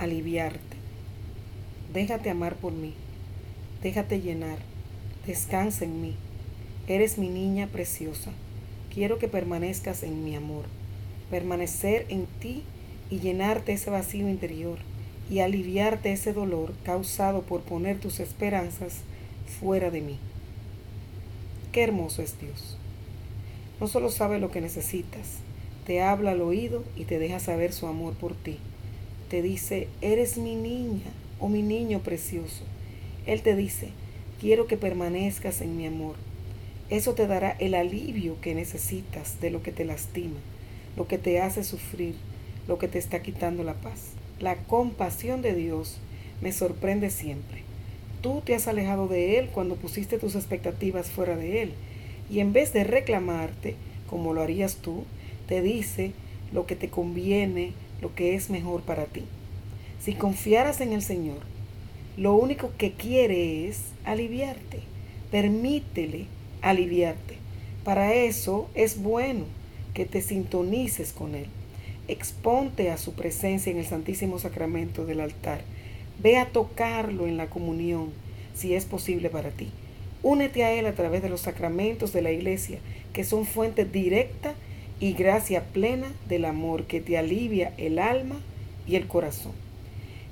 aliviarte. Déjate amar por mí. Déjate llenar. Descansa en mí. Eres mi niña preciosa. Quiero que permanezcas en mi amor. Permanecer en ti y llenarte ese vacío interior y aliviarte ese dolor causado por poner tus esperanzas fuera de mí. Qué hermoso es Dios. No solo sabe lo que necesitas, te habla al oído y te deja saber su amor por ti. Te dice, eres mi niña o mi niño precioso. Él te dice, quiero que permanezcas en mi amor. Eso te dará el alivio que necesitas de lo que te lastima, lo que te hace sufrir, lo que te está quitando la paz. La compasión de Dios me sorprende siempre. Tú te has alejado de Él cuando pusiste tus expectativas fuera de Él. Y en vez de reclamarte, como lo harías tú, te dice lo que te conviene, lo que es mejor para ti. Si confiaras en el Señor, lo único que quiere es aliviarte. Permítele aliviarte. Para eso es bueno que te sintonices con Él. Exponte a su presencia en el Santísimo Sacramento del altar. Ve a tocarlo en la comunión, si es posible para ti. Únete a Él a través de los sacramentos de la iglesia, que son fuente directa y gracia plena del amor que te alivia el alma y el corazón.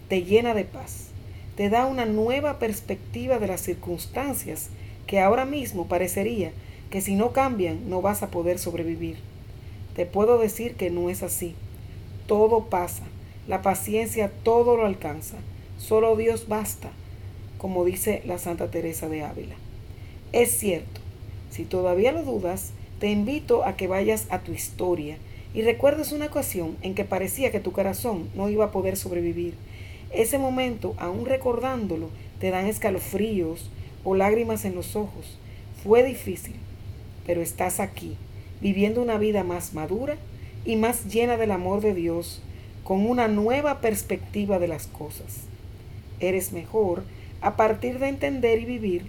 Te llena de paz, te da una nueva perspectiva de las circunstancias que ahora mismo parecería que si no cambian no vas a poder sobrevivir. Te puedo decir que no es así. Todo pasa, la paciencia todo lo alcanza, solo Dios basta, como dice la Santa Teresa de Ávila. Es cierto, si todavía lo dudas, te invito a que vayas a tu historia y recuerdes una ocasión en que parecía que tu corazón no iba a poder sobrevivir. Ese momento, aún recordándolo, te dan escalofríos o lágrimas en los ojos. Fue difícil, pero estás aquí, viviendo una vida más madura y más llena del amor de Dios, con una nueva perspectiva de las cosas. Eres mejor a partir de entender y vivir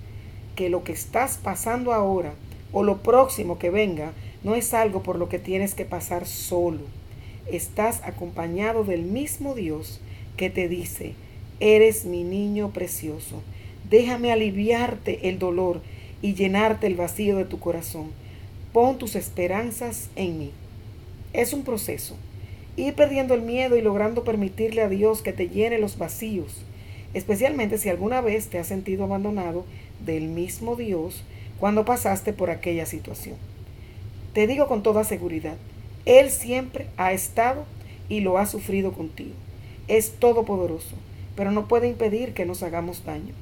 que lo que estás pasando ahora o lo próximo que venga no es algo por lo que tienes que pasar solo. Estás acompañado del mismo Dios que te dice, eres mi niño precioso, déjame aliviarte el dolor y llenarte el vacío de tu corazón. Pon tus esperanzas en mí. Es un proceso. Ir perdiendo el miedo y logrando permitirle a Dios que te llene los vacíos, especialmente si alguna vez te has sentido abandonado del mismo Dios cuando pasaste por aquella situación. Te digo con toda seguridad, Él siempre ha estado y lo ha sufrido contigo. Es todopoderoso, pero no puede impedir que nos hagamos daño.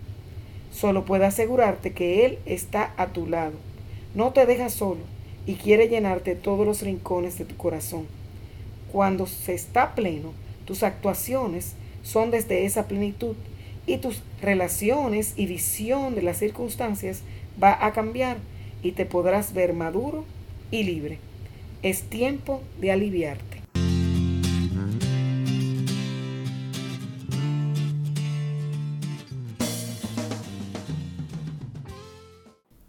Solo puede asegurarte que Él está a tu lado. No te deja solo y quiere llenarte todos los rincones de tu corazón. Cuando se está pleno, tus actuaciones son desde esa plenitud y tus relaciones y visión de las circunstancias va a cambiar y te podrás ver maduro y libre. Es tiempo de aliviarte.